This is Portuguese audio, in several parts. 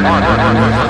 Roda, roda, roda.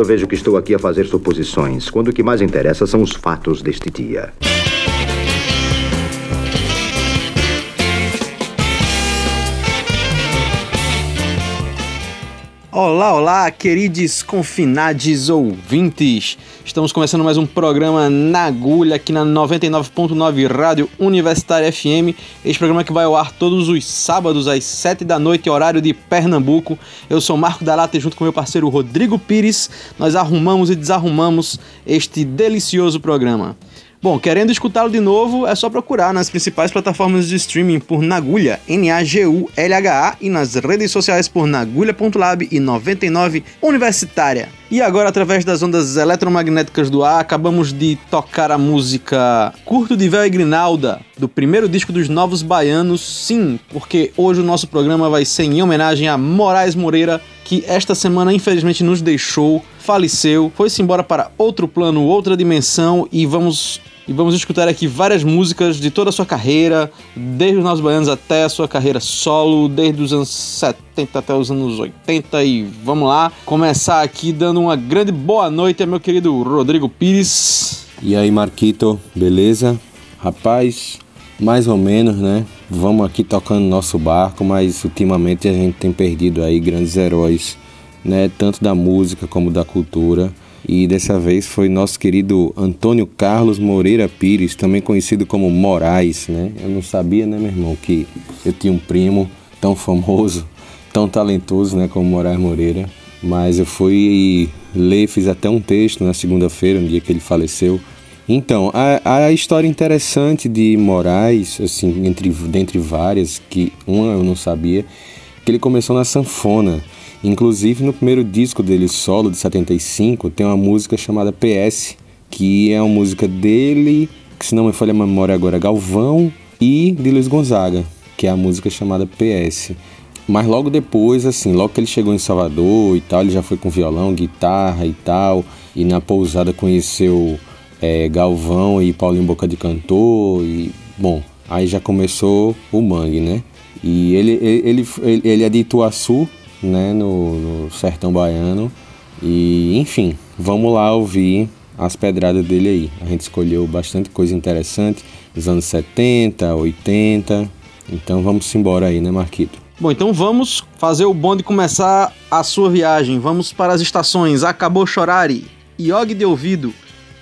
Eu vejo que estou aqui a fazer suposições, quando o que mais interessa são os fatos deste dia. Olá, olá, queridos confinades ouvintes! Estamos começando mais um programa na agulha aqui na 99.9 Rádio Universitária FM. Este programa que vai ao ar todos os sábados às 7 da noite, horário de Pernambuco. Eu sou Marco Dalata e junto com meu parceiro Rodrigo Pires, nós arrumamos e desarrumamos este delicioso programa. Bom, querendo escutá-lo de novo, é só procurar nas principais plataformas de streaming por Nagulha, N-A-G-U-L-H-A, e nas redes sociais por nagulha.lab e 99 Universitária. E agora, através das ondas eletromagnéticas do ar, acabamos de tocar a música Curto de Véu e Grinalda, do primeiro disco dos Novos Baianos, sim, porque hoje o nosso programa vai ser em homenagem a Moraes Moreira, que esta semana infelizmente nos deixou, faleceu, foi-se embora para outro plano, outra dimensão e vamos e vamos escutar aqui várias músicas de toda a sua carreira, desde os Novos Baianos até a sua carreira solo, desde os anos 70 até os anos 80 e vamos lá, começar aqui dando uma grande boa noite ao meu querido Rodrigo Pires. E aí, Marquito, beleza? Rapaz, mais ou menos, né? Vamos aqui tocando nosso barco, mas ultimamente a gente tem perdido aí grandes heróis, né? Tanto da música como da cultura. E dessa vez foi nosso querido Antônio Carlos Moreira Pires, também conhecido como Moraes, né? Eu não sabia, né, meu irmão, que eu tinha um primo tão famoso, tão talentoso, né, como Moraes Moreira. Mas eu fui ler, fiz até um texto na segunda-feira, no dia que ele faleceu, Então, a, a história interessante de Moraes, assim, entre, dentre várias, que uma eu não sabia, que ele começou na sanfona. Inclusive, no primeiro disco dele solo, de 75, tem uma música chamada PS, que é uma música dele, que se não me falha a memória agora, Galvão, e de Luiz Gonzaga, que é a música chamada PS. Mas logo depois, assim, logo que ele chegou em Salvador e tal, ele já foi com violão, guitarra e tal, e na pousada conheceu é, Galvão e Paulinho Boca de Cantor, e bom, aí já começou o mangue, né? E ele, ele, ele, ele é de Ituaçu, né, no, no sertão baiano, e enfim, vamos lá ouvir as pedradas dele aí. A gente escolheu bastante coisa interessante dos anos 70, 80. Então vamos embora aí, né, Marquito? Bom, então vamos fazer o bonde começar a sua viagem. Vamos para as estações Acabou Chorare, Iogue de Ouvido,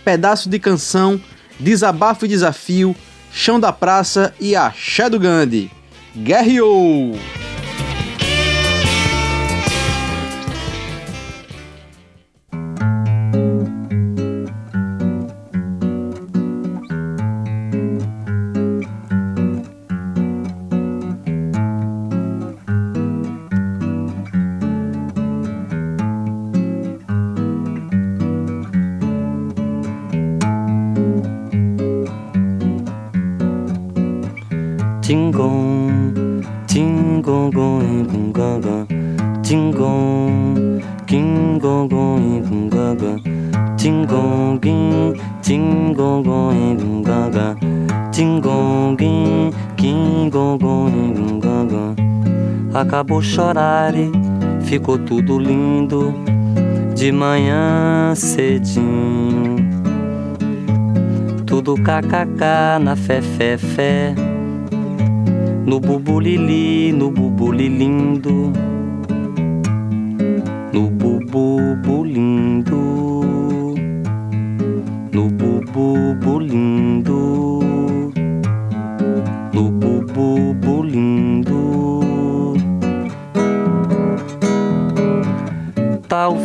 Pedaço de Canção, Desabafo e Desafio, Chão da Praça e Axé do Gandhi. Guerreou! Acabou chorar e ficou tudo lindo de manhã cedinho. Tudo kkk na fé fé fé. No bubulili, no bubulilindo. No bububulindo. No bububulindo. No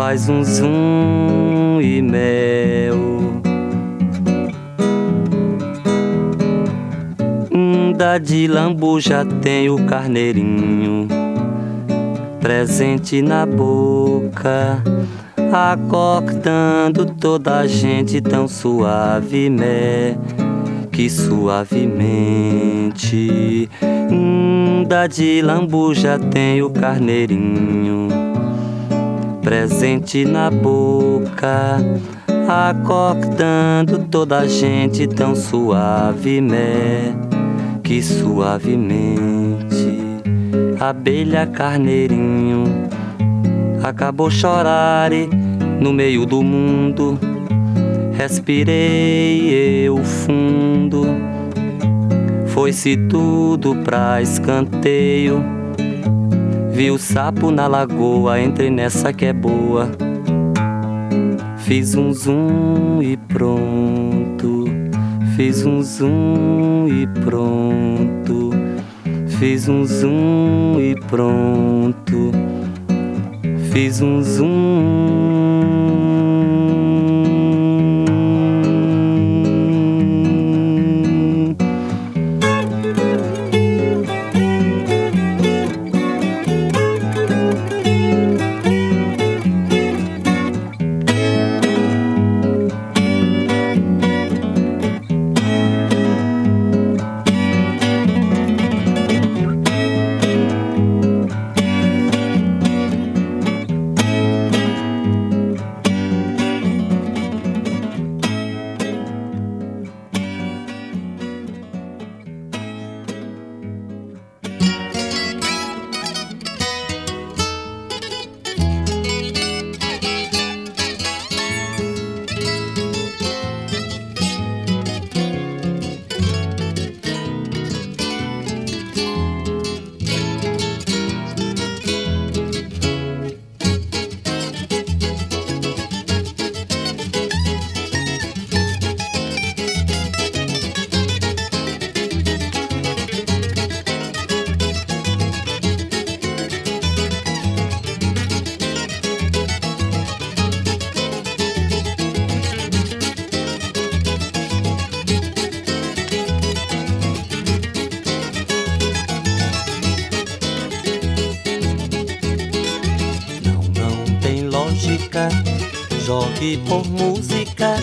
faz um zoom e mel. Da de lambuja tem o carneirinho presente na boca, acordando toda a gente tão suave, né? Que suavemente. Da de lambuja tem o carneirinho presente na boca, acordando toda a gente tão suave, né? Que suavemente, abelha carneirinho, acabou chorar no meio do mundo. Respirei eu fundo, foi-se tudo pra escanteio Vi o sapo na lagoa, entrei nessa que é boa. Fiz um zoom e pronto. Fiz um zoom e pronto. Fiz um zoom e pronto. Fiz um zoom Jogue por música.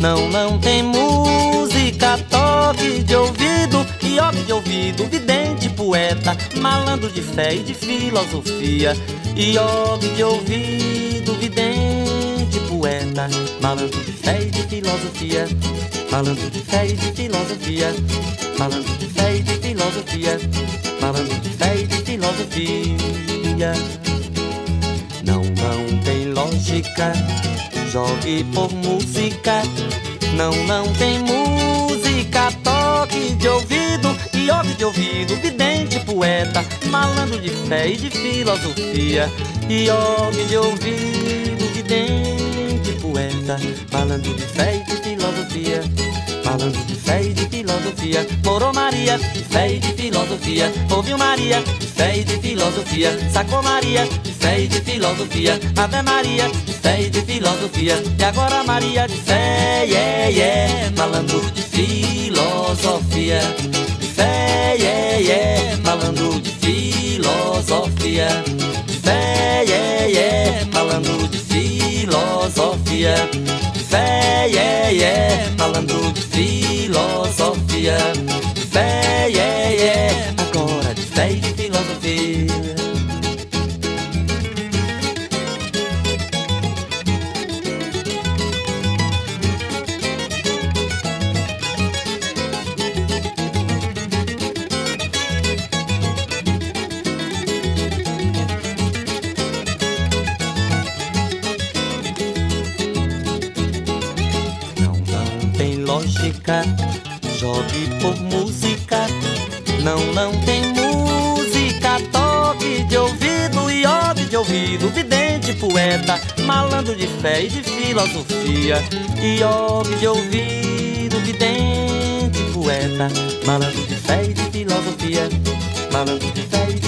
Não, não tem música. Toque de ouvido e ouve de ouvido. Vidente, poeta, malandro de fé e de filosofia. E ouve de ouvido, vidente, poeta, malandro de fé e de filosofia. Malandro de fé e de filosofia. Malandro de fé e de filosofia. Malandro de fé e de filosofia. Não, não tem lógica. Jogue por música. Não, não tem música. Toque de ouvido e ouve de ouvido. Vidente, poeta, malandro de fé e de filosofia. E ouve de ouvido, vidente, poeta, malandro de fé filosofia. Morou Maria, de fé e de filosofia. Ouviu Maria, de fé e de filosofia. Sacou Maria, de fé e de filosofia. Ave Maria, de fé e de filosofia. E agora Maria de fé, yeah, yeah. Malandro de filosofia. De fé, yeah, yeah. Malandro de filosofia. De fé, yeah, yeah. Malandro de filosofia. Fé, yeah, yeah. Malandro de filosofia. De fé, yeah, yeah. Agora de fé e de filosofia. Lógica. Jogue por música. Não, não tem música. Toque de ouvido e ouve de ouvido. Vidente, poeta, malandro de fé e de filosofia. E ouve de ouvido, vidente, poeta, malandro de fé e de filosofia. Malandro de fé e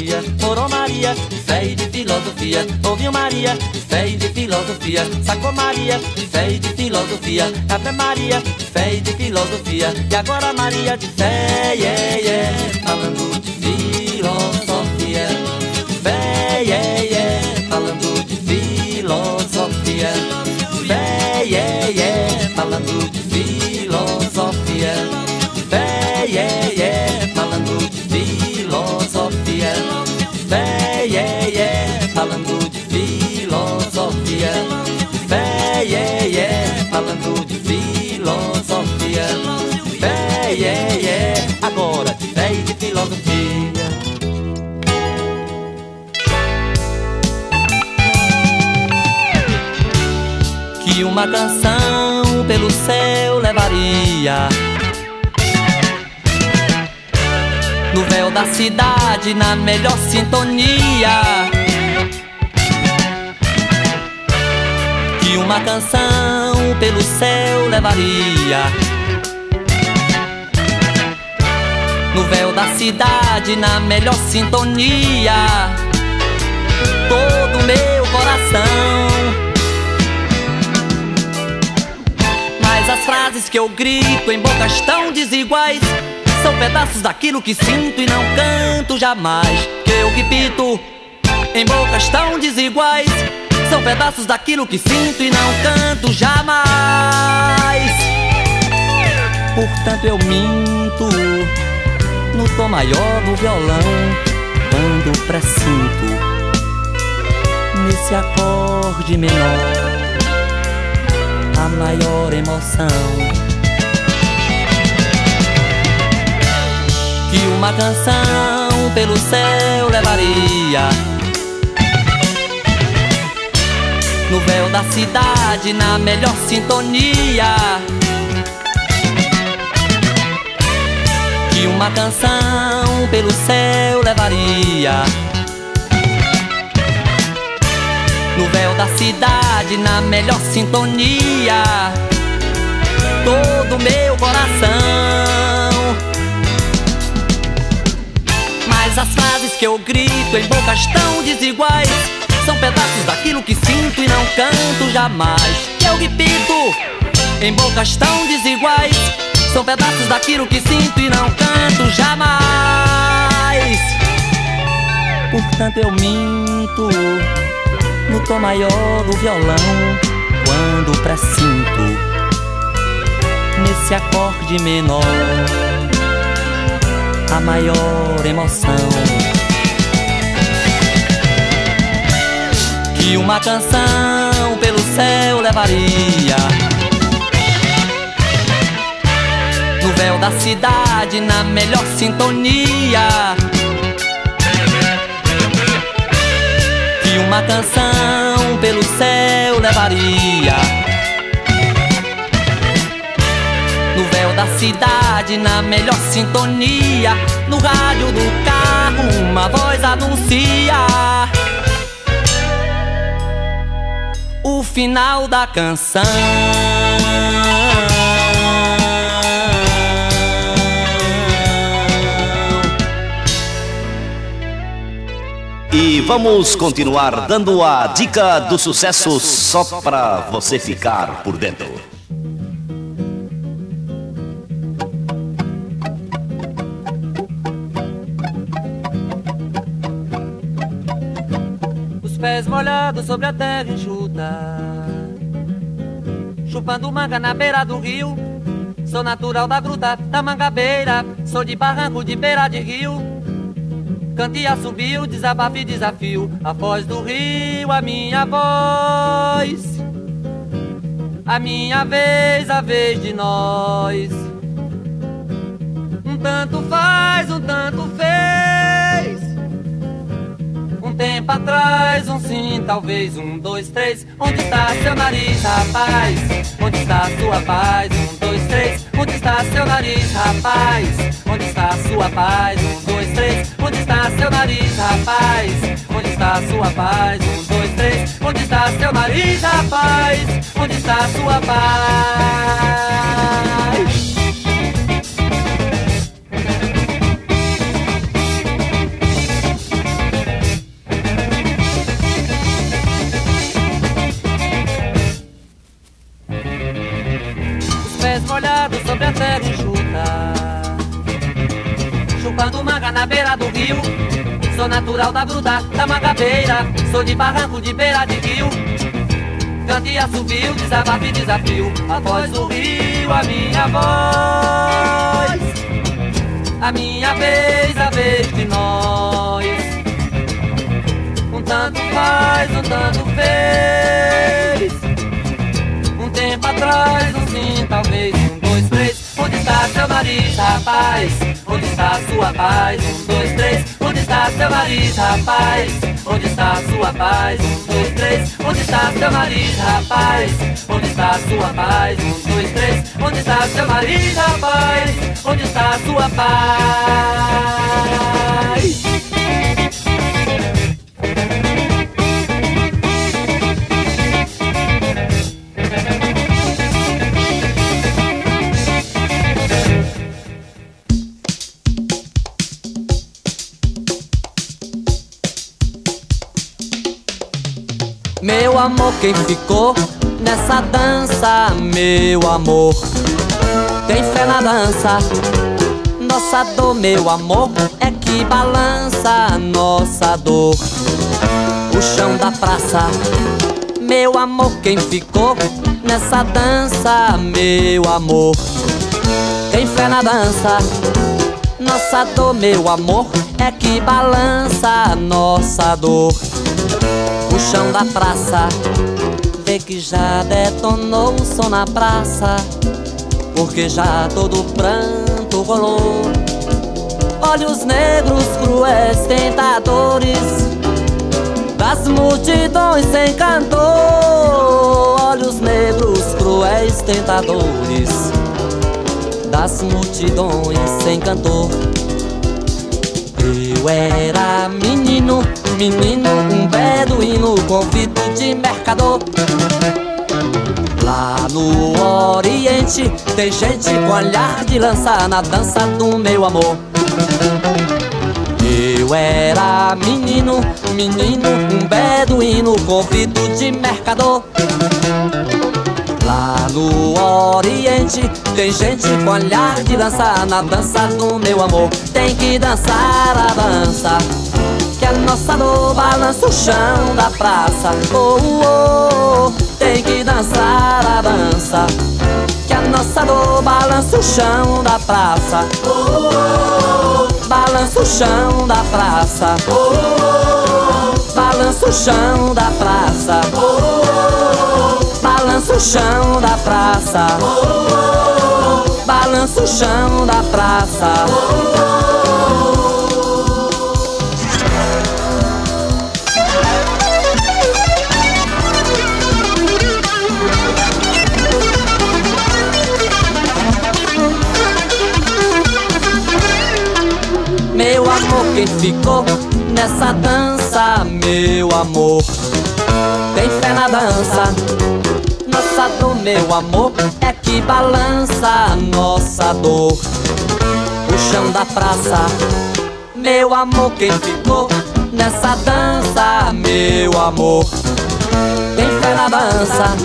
filosofia. Maria, de fé e de filosofia. Ouviu Maria, de fé e de filosofia. Sacou Maria, de fé e de filosofia. Ave Maria, de fé e de filosofia. E agora Maria de fé, yeah, yeah. Falando de filosofia. Yeah, yeah. Agora de fé e de filosofia. Que uma canção pelo céu levaria No véu da cidade, na melhor sintonia Que uma canção pelo céu levaria véu da cidade, na melhor sintonia. Todo meu coração. Mas as frases que eu grito em bocas tão desiguais São pedaços daquilo que sinto e não canto jamais. Que eu repito em bocas tão desiguais São pedaços daquilo que sinto e não canto jamais. Portanto eu minto no tom maior do violão Quando pressinto nesse acorde menor a maior emoção. Que uma canção pelo céu levaria no véu da cidade na melhor sintonia canção pelo céu levaria no véu da cidade, na melhor sintonia. Todo meu coração. Mas as frases que eu grito em bocas tão desiguais são pedaços daquilo que sinto e não canto jamais. Eu repito em bocas tão desiguais são pedaços daquilo que sinto e não canto jamais. Portanto eu minto no tom maior do violão quando presinto nesse acorde menor a maior emoção que uma canção pelo céu levaria véu da cidade na melhor sintonia que uma canção pelo céu levaria. No véu da cidade, na melhor sintonia, no rádio do carro, uma voz anuncia o final da canção. E vamos continuar dando a dica do sucesso só pra você ficar por dentro. Os pés molhados sobre a terra enxuta, chupando manga na beira do rio. Sou natural da gruta da mangabeira, sou de barranco de beira de rio. Cantia subiu, desabafo e desafio. A voz do rio, a minha voz. A minha vez, a vez de nós. Um tanto faz, um tanto fez. Um tempo atrás, um sim, talvez. Um, dois, três. Onde está seu nariz, rapaz? Onde está sua paz? Um, dois, três. Onde está seu nariz, rapaz? Onde está sua paz? Um, dois, três. Onde está seu nariz, rapaz? Onde está sua paz? Um, dois, três. Onde está seu nariz, rapaz? Onde está sua paz? Os pés molhados sobre a terra Chupando manga na beira do rio. Sou natural da gruta, da mangabeira. Sou de barranco, de beira de rio. Cantia subiu, desabafo e desafio. A voz do rio, a minha voz. A minha vez, a vez de nós. Um tanto faz, um tanto fez. Um tempo atrás, nariz, rapaz? Onde está sua paz? Um, dois, três. Onde está seu nariz, rapaz? Onde está sua paz? Um, dois, três. Onde está seu nariz, rapaz? Onde está sua paz? Um, dois, três. Onde está seu nariz, rapaz? Onde está sua paz? Amor, quem ficou nessa dança? Meu amor, tem fé na dança. Nossa dor, meu amor, é que balança nossa dor. O chão da praça, meu amor, quem ficou nessa dança? Meu amor, tem fé na dança. Nossa dor, meu amor, é que balança nossa dor chão da praça. Vê que já detonou o som na praça, porque já todo pranto rolou. Olhos negros, cruéis, tentadores, das multidões sem cantor. Olhos negros, cruéis, tentadores, das multidões sem cantor. Eu era menino, menino, um beduíno, convito de mercador. Lá no Oriente tem gente com olhar de lança na dança do meu amor. Eu era menino, menino, um beduíno, convito de mercador. No Oriente tem gente com olhar de dança na dança do meu amor. Tem que dançar a dança Que a nossa dor balança o chão da praça. Oh, oh, oh, tem que dançar a dança. Que a nossa dor balança o chão da praça. Oh, oh, oh, balança o chão da praça. Oh, oh, oh, balança o chão da praça. Oh, oh, oh, balança o chão da praça. Balança o chão da praça. Meu amor, quem ficou nessa dança, meu amor, tem fé na dança. Nossa dor, meu amor, é que balança nossa dor. O chão da praça, meu amor, quem ficou nessa dança, meu amor, tem fé na dança.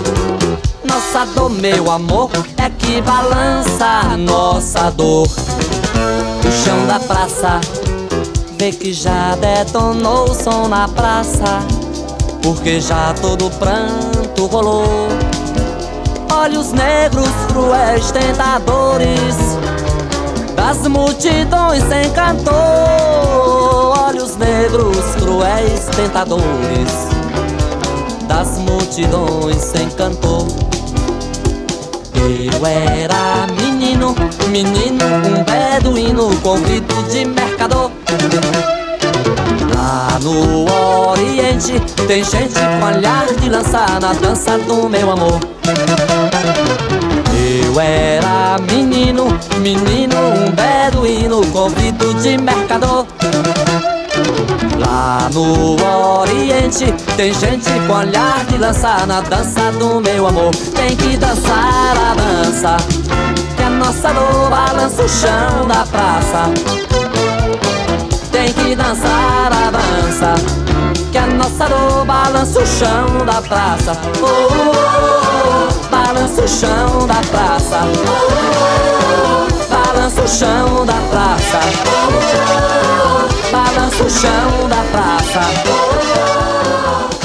Nossa dor, meu amor, é que balança nossa dor o chão da praça. Vê que já detonou o som na praça, porque já todo pranto rolou. Olhos negros, cruéis, tentadores, das multidões sem cantor. Olhos negros, cruéis, tentadores, das multidões sem cantor. Eu era menino, menino, um beduíno, convido de mercador. Lá no Oriente tem gente com olhar de lançar na dança do meu amor. Eu era menino, menino, um beduíno, convido de mercador. Lá no Oriente tem gente com olhar de lançar na dança do meu amor. Tem que dançar a dança, que a nossa dor balança o chão da praça. Tem que dançar a dança, que a nossa dor balança o chão da praça. Oh, oh, oh, oh balança o chão da praça. Balança o chão da praça. Balança o chão da praça.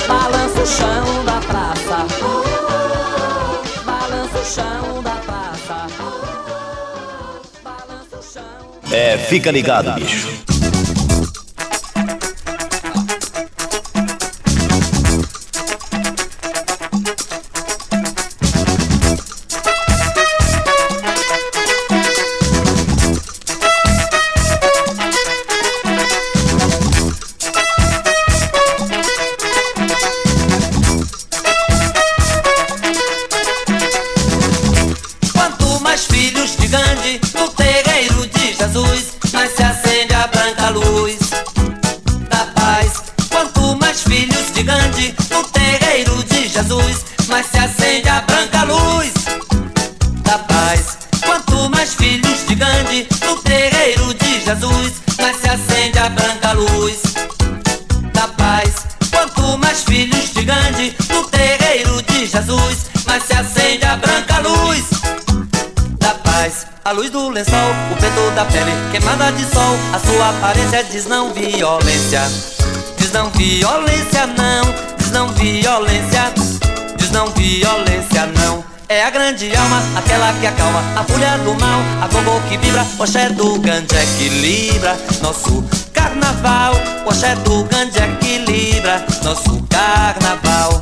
Balança o chão da praça. Balança o chão da praça. É, fica ligado, bicho. Aparência diz não violência. Diz não violência não, diz não violência, diz não violência não. É a grande alma, aquela que acalma a fúria do mal, a gogo que vibra, o axé do Gandhi equilibra nosso carnaval. O axé do Gandhi equilibra nosso carnaval.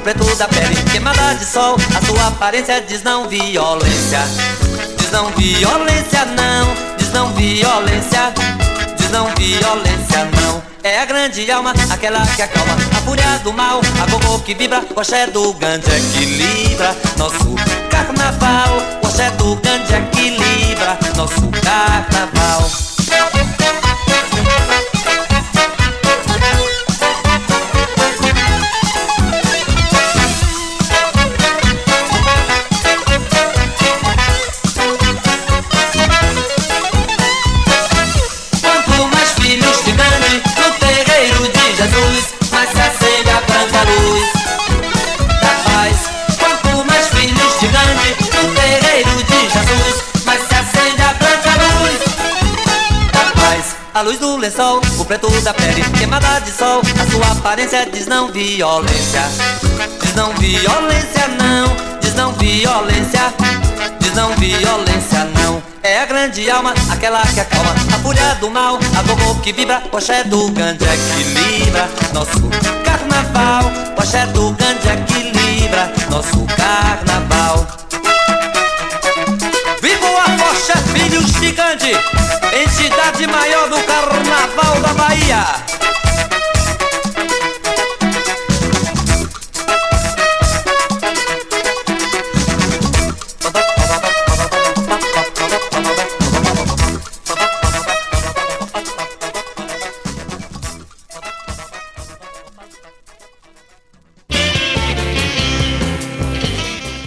Preto da pele queimada de sol A sua aparência diz não violência Diz não violência não Diz não violência diz não violência não. É a grande alma, aquela que acalma a fúria do mal, a gogô que vibra, o axé do grande equilibra nosso carnaval. O axé do grande equilibra nosso carnaval. A luz do lençol, o preto da pele queimada de sol. A sua aparência diz não violência. Diz não violência não. Diz não violência. Diz não violência não. É a grande alma, aquela que acalma A fúria do mal, a gogô que vibra O axé do grande equilibra Nosso carnaval O axé do grande equilibra Nosso carnaval. Viva o Filhos de Gandhi Entidade maior do Carnaval da Bahia.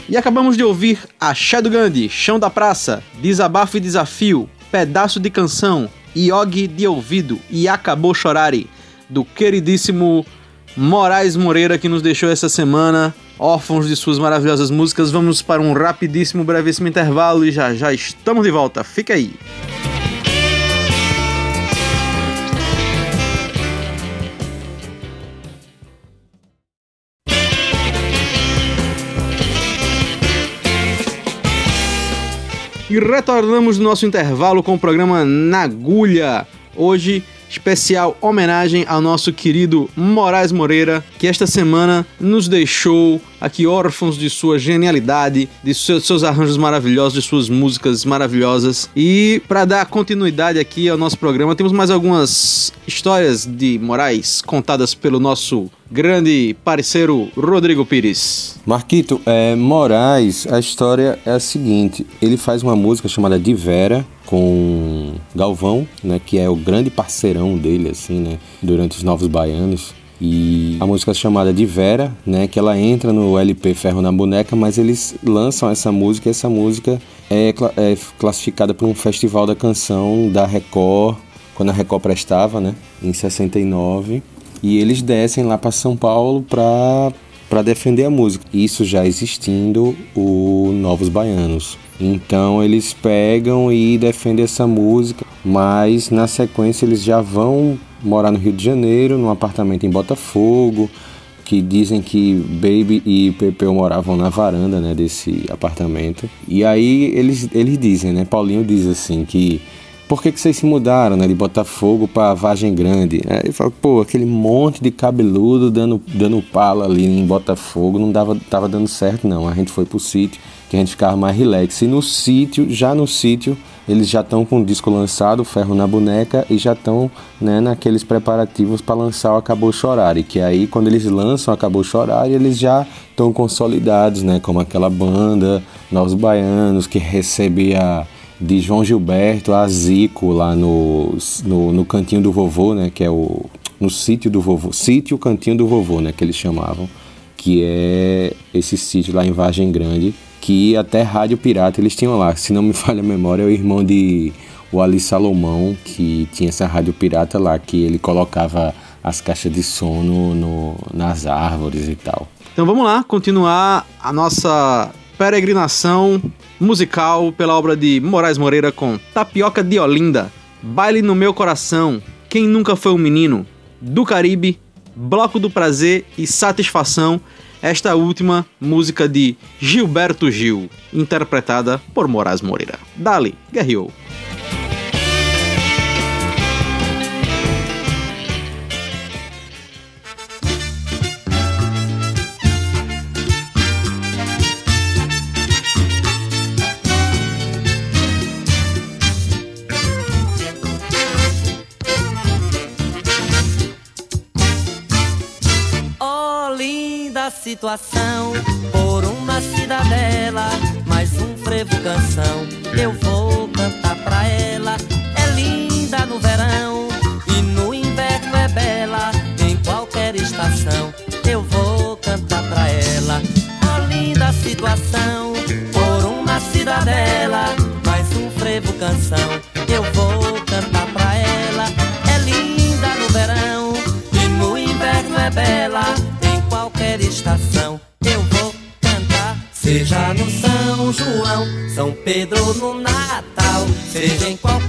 E acabamos de ouvir Axé do Gandhi, Chão da Praça, Desabafo e Desafio, Pedaço de Canção, Yogi de Ouvido e Acabou Chorare, do queridíssimo Moraes Moreira que nos deixou essa semana, órfãos de suas maravilhosas músicas. Vamos para um rapidíssimo, brevíssimo intervalo e já já estamos de volta. Fica aí. E retornamos no nosso intervalo com o programa Nagulha. Hoje, especial homenagem ao nosso querido Moraes Moreira, que esta semana nos deixou aqui órfãos de sua genialidade, de seus, arranjos maravilhosos, de suas músicas maravilhosas. E para dar continuidade aqui ao nosso programa, temos mais algumas histórias de Moraes contadas pelo nosso grande parceiro Rodrigo Pires. Marquito, é, Moraes, a história é a seguinte: ele faz uma música chamada De Vera com Galvão, né, que é o grande parceirão dele, assim, né, durante os Novos Baianos. E a música chamada de Vera, né, que ela entra no LP Ferro na Boneca, mas eles lançam essa música e essa música é, é classificada para um festival da canção da Record, quando a Record prestava, né, em 69. E eles descem lá para São Paulo para para defender a música. Isso já existindo o Novos Baianos. Então eles pegam e defendem essa música, mas na sequência eles já vão morar no Rio de Janeiro, num apartamento em Botafogo, que dizem que Baby e Pepeu moravam na varanda, né, desse apartamento. E aí eles, eles dizem, né, Paulinho diz assim que por que, que vocês se mudaram, né, de Botafogo para Vargem Grande? Aí ele fala, pô, aquele monte de cabeludo dando, dando pala ali em Botafogo não dava, tava dando certo não. A gente foi pro sítio, que a gente ficava mais relax. E no sítio, já no sítio, eles já estão com o disco lançado, Ferro na Boneca, e já estão né, naqueles preparativos para lançar o Acabou Chorar. E que aí, quando eles lançam Acabou Chorar, eles já estão consolidados, né? Como aquela banda Novos Baianos, que recebia de João Gilberto a Zico lá no, no, no cantinho do vovô, né? Que é o. No sítio do vovô. Sítio Cantinho do Vovô, né? Que eles chamavam. Que é esse sítio lá em Vargem Grande. Que até Rádio Pirata eles tinham lá. Se não me falha a memória, é o irmão de o Ali Salomão, que tinha essa rádio pirata lá, que ele colocava as caixas de som no, nas árvores e tal. Então vamos lá, continuar a nossa peregrinação musical pela obra de Moraes Moreira com Tapioca de Olinda, Baile no Meu Coração, Quem Nunca Foi um Menino, Do Caribe, Bloco do Prazer e Satisfação, esta última música de Gilberto Gil, interpretada por Moraes Moreira. Dali, guerreou. Situação por uma cidadela, mais um frevo canção. Eu vou cantar pra ela. É linda no verão e no inverno é bela em qualquer estação. Eu vou cantar pra ela. A linda situação por uma cidadela, mais um frevo canção. No São João, São Pedro no Natal, seja em qualquer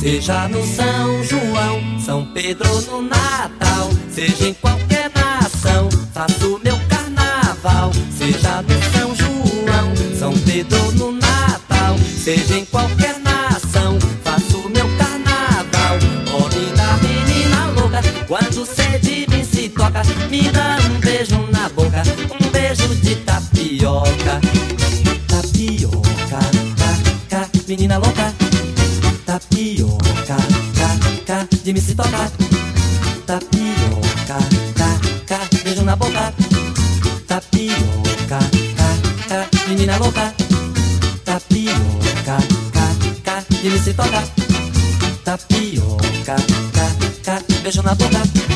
Seja no São João, São Pedro no Natal, seja em qualquer nação, faço meu carnaval. Seja no São João, São Pedro no Natal, seja em qualquer nação, faço meu carnaval. Oh, linda menina louca, quando sede me se toca, me dá um beijo na boca, um beijo de tapioca. Tapioca, ca, ca, menina louca tapioca, ca, ca, de me se tocar. Tapioca, ca, ca, beijo na boca. Tapioca, ca, ca, menina louca. Tapioca, ca, ca, de me se tocar. Tapioca, ca, ca, beijo na boca.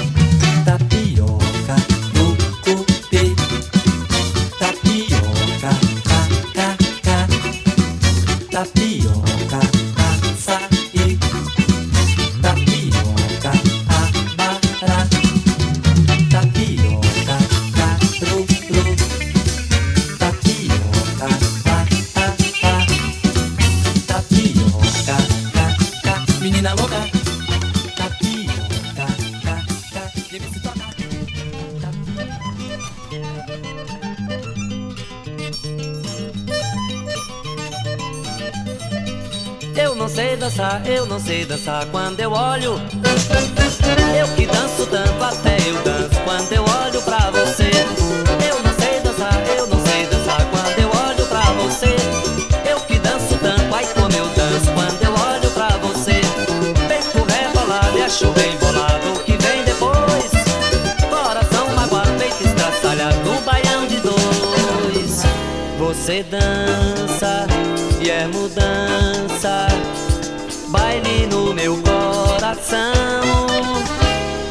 Coração.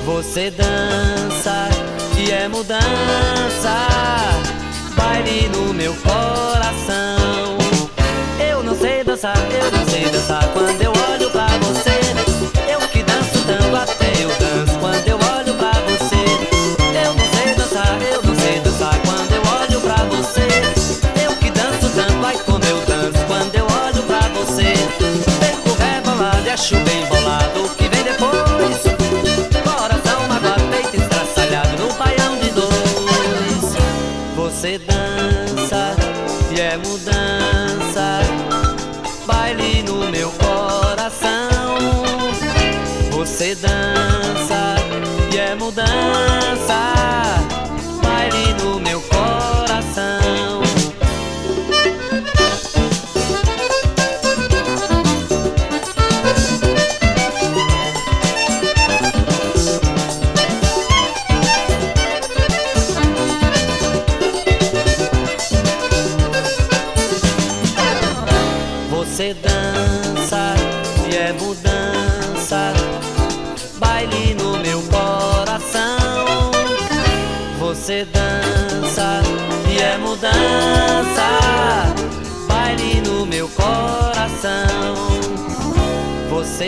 Você dança e é mudança, baile no meu coração. Eu não sei dançar, eu não sei dançar quando eu olho pra você. Eu que danço tanto até eu danço quando eu olho pra você. Eu não sei dançar, eu não sei dançar quando eu olho pra você. Eu que danço tanto, ai como eu danço quando eu olho pra você acho bem bolado o dança e é mudança,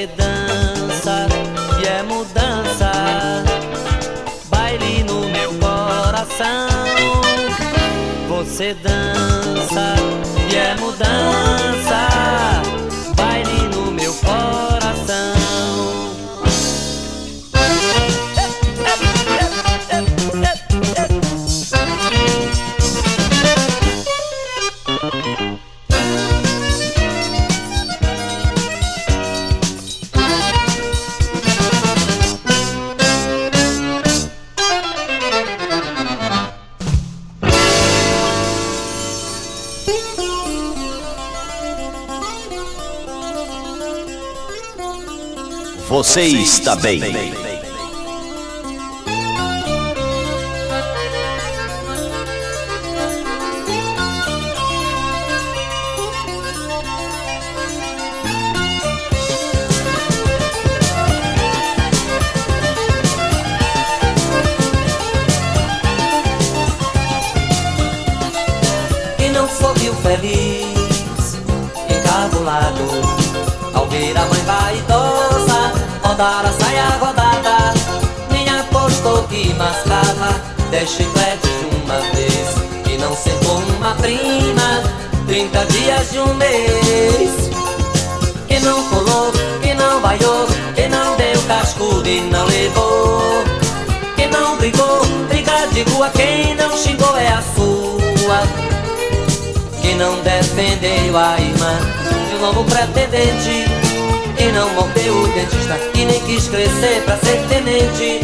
Você dança e é mudança, baile no meu coração. Você dança e é mudança, baile no meu coração. Está bem. Dias de um mês. Quem não colou, quem não vaiou, quem não deu cascudo e não levou. Quem não brigou, briga de rua, quem não xingou é a sua. Quem não defendeu a irmã de um novo pretendente. Quem não mordeu o dentista e nem quis crescer pra ser tenente.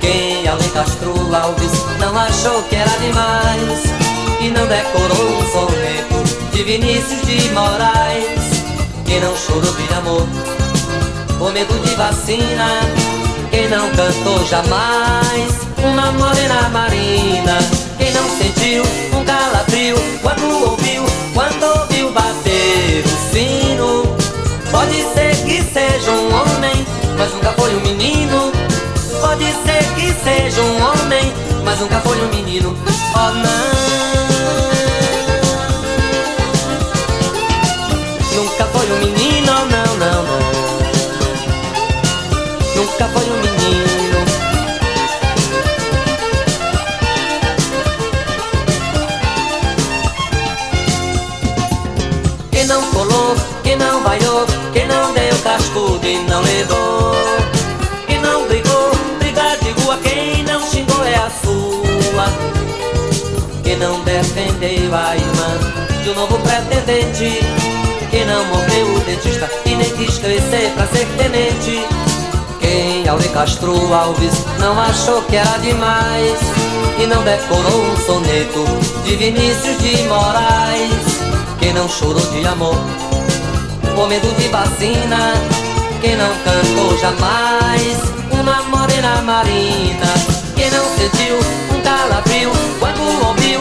Quem além Castro Alves não achou que era demais. E não decorou um soneto de Vinícius de Moraes. Quem não chorou de amor por medo de vacina. Quem não cantou jamais uma morena marina. Quem não sentiu um calafrio quando ouviu, quando ouviu bater o sino. Pode ser que seja um homem, mas nunca foi um menino. Pode ser que seja um homem, mas nunca foi um menino. Oh não. E não levou. Quem não brigou, briga de rua, quem não xingou é a sua. Quem não defendeu a irmã de um novo pretendente. Quem não mordeu o dentista e nem quis crescer pra ser tenente. Quem ao Castro Alves não achou que era demais E não decorou um soneto de Vinícius de Moraes Quem não chorou de amor por medo de vacina Quem não cantou jamais. Uma morena marina Quem não sentiu um calafrio quando ouviu,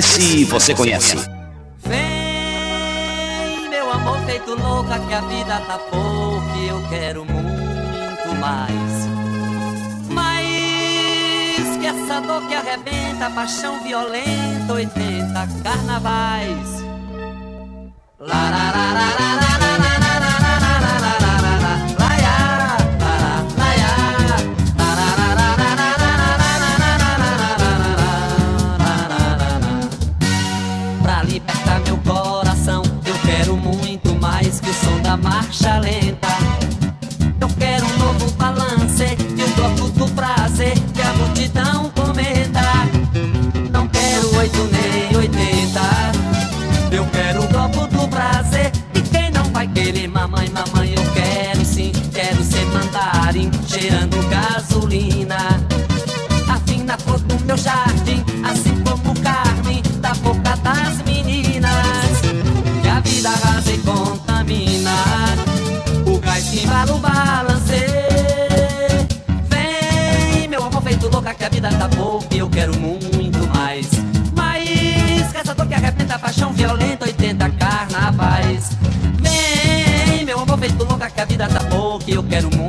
Esse você conhece. Vem, meu amor feito louca, que a vida tá pouco e eu quero muito mais. Mas que essa dor que arrebenta, paixão violenta, 80 carnavais. vida tá pouco e eu quero muito mais. Mas caçador que arrebenta, paixão violenta, 80 carnavais. Vem, meu amor feito louca, que a vida tá pouco e eu quero muito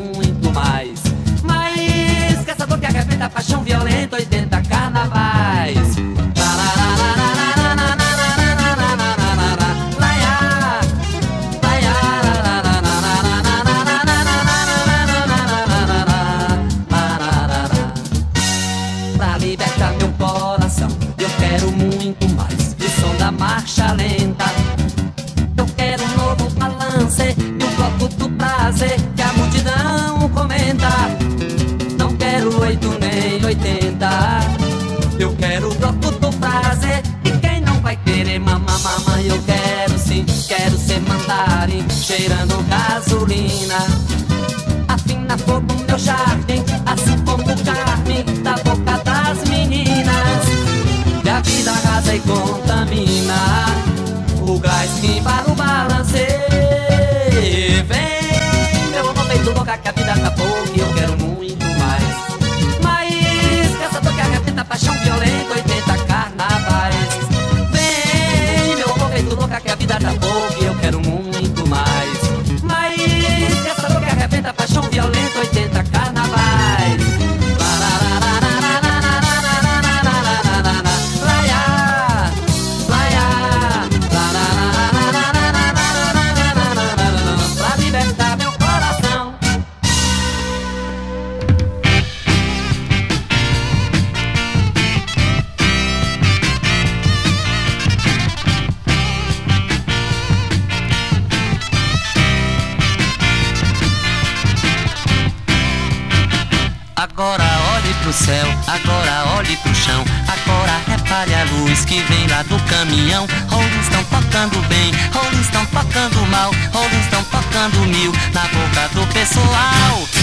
Maranhão. Rolos estão tocando bem, rolos estão tocando mal, rolos estão tocando mil na boca do pessoal.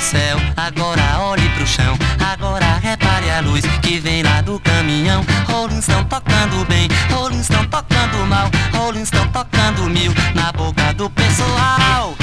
céu, agora olhe pro chão, agora repare a luz que vem lá do caminhão. Rolling estão tocando bem, Rolling estão tocando mal, Rolling estão tocando mil na boca do pessoal.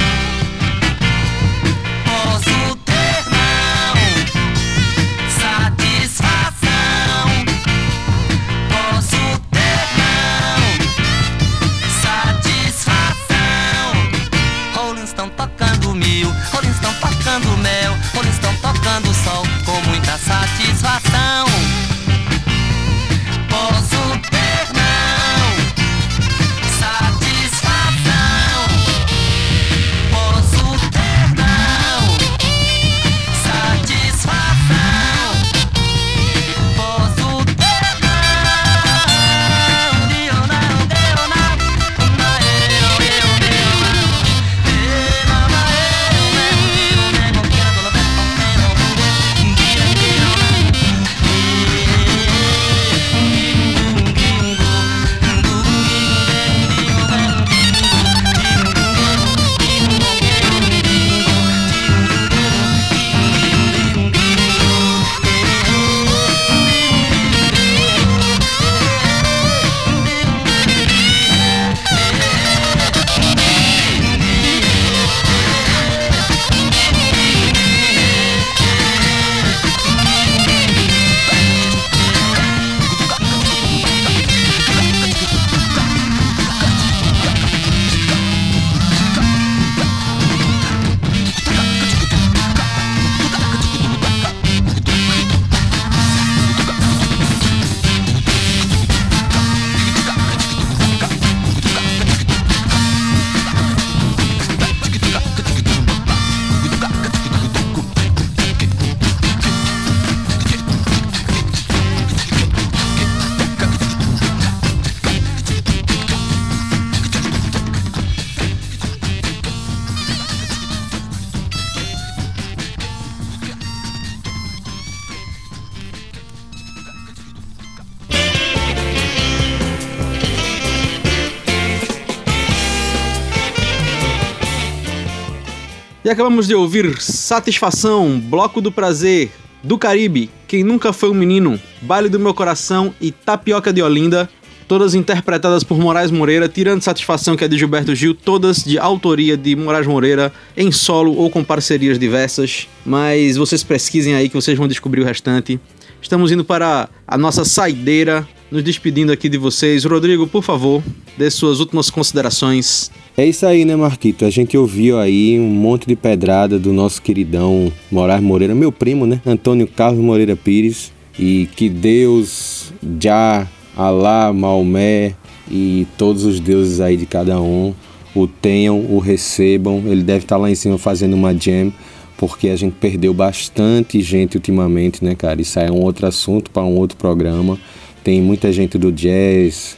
E acabamos de ouvir Satisfação, Bloco do Prazer, do Caribe, Quem Nunca Foi um Menino, Baile do Meu Coração e Tapioca de Olinda, todas interpretadas por Moraes Moreira, tirando satisfação que é de Gilberto Gil, todas de autoria de Moraes Moreira, em solo ou com parcerias diversas. Mas vocês pesquisem aí que vocês vão descobrir o restante. Estamos indo para a nossa saideira, nos despedindo aqui de vocês. Rodrigo, por favor, dê suas últimas considerações. É isso aí, né, Marquito? A gente ouviu aí um monte de pedrada do nosso queridão Moraes Moreira, meu primo, né? Antônio Carlos Moreira Pires. E que Deus, Já, Alá, Maomé e todos os deuses aí de cada um o tenham, o recebam. Ele deve estar lá em cima fazendo uma jam, porque a gente perdeu bastante gente ultimamente, né, cara? Isso aí é um outro assunto para um outro programa. Tem muita gente do jazz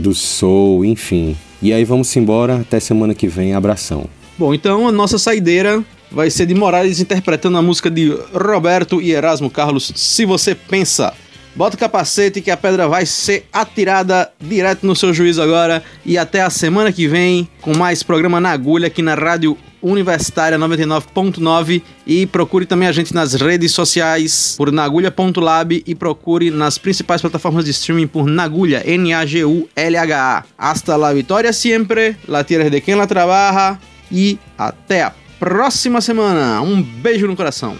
do soul, enfim. E aí vamos embora, até semana que vem, abração. Bom, então a nossa saideira vai ser de Morales interpretando a música de Roberto e Erasmo Carlos, Se Você Pensa. Bota o capacete que a pedra vai ser atirada direto no seu juízo agora. E até a semana que vem com mais programa na agulha aqui na Rádio Universitária 99.9 e procure também a gente nas redes sociais por nagulha.lab e procure nas principais plataformas de streaming por Nagulha, N-A-G-U-L-H-A. Hasta la vitória sempre, la tierra de quem la trabaja e até a próxima semana. Um beijo no coração.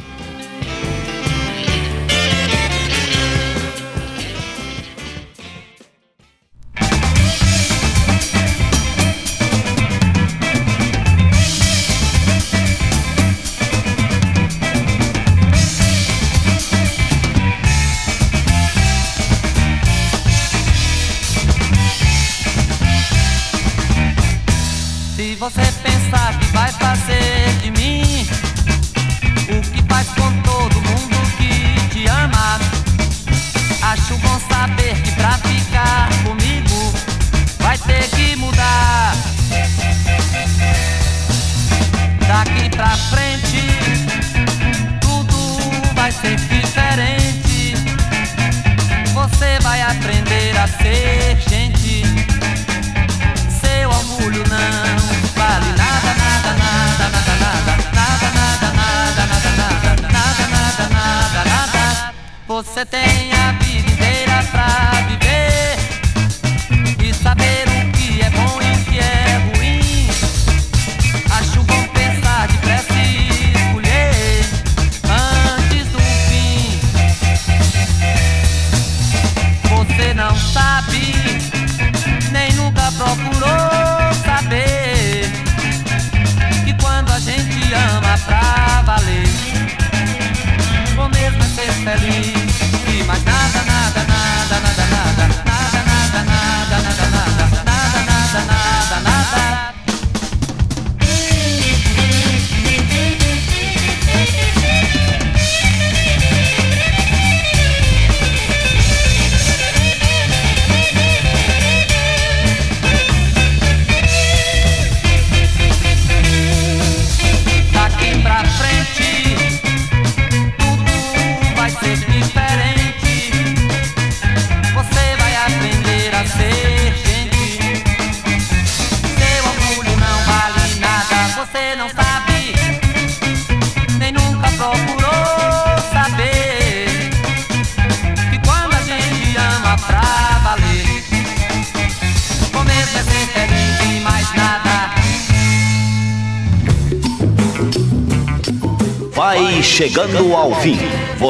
saber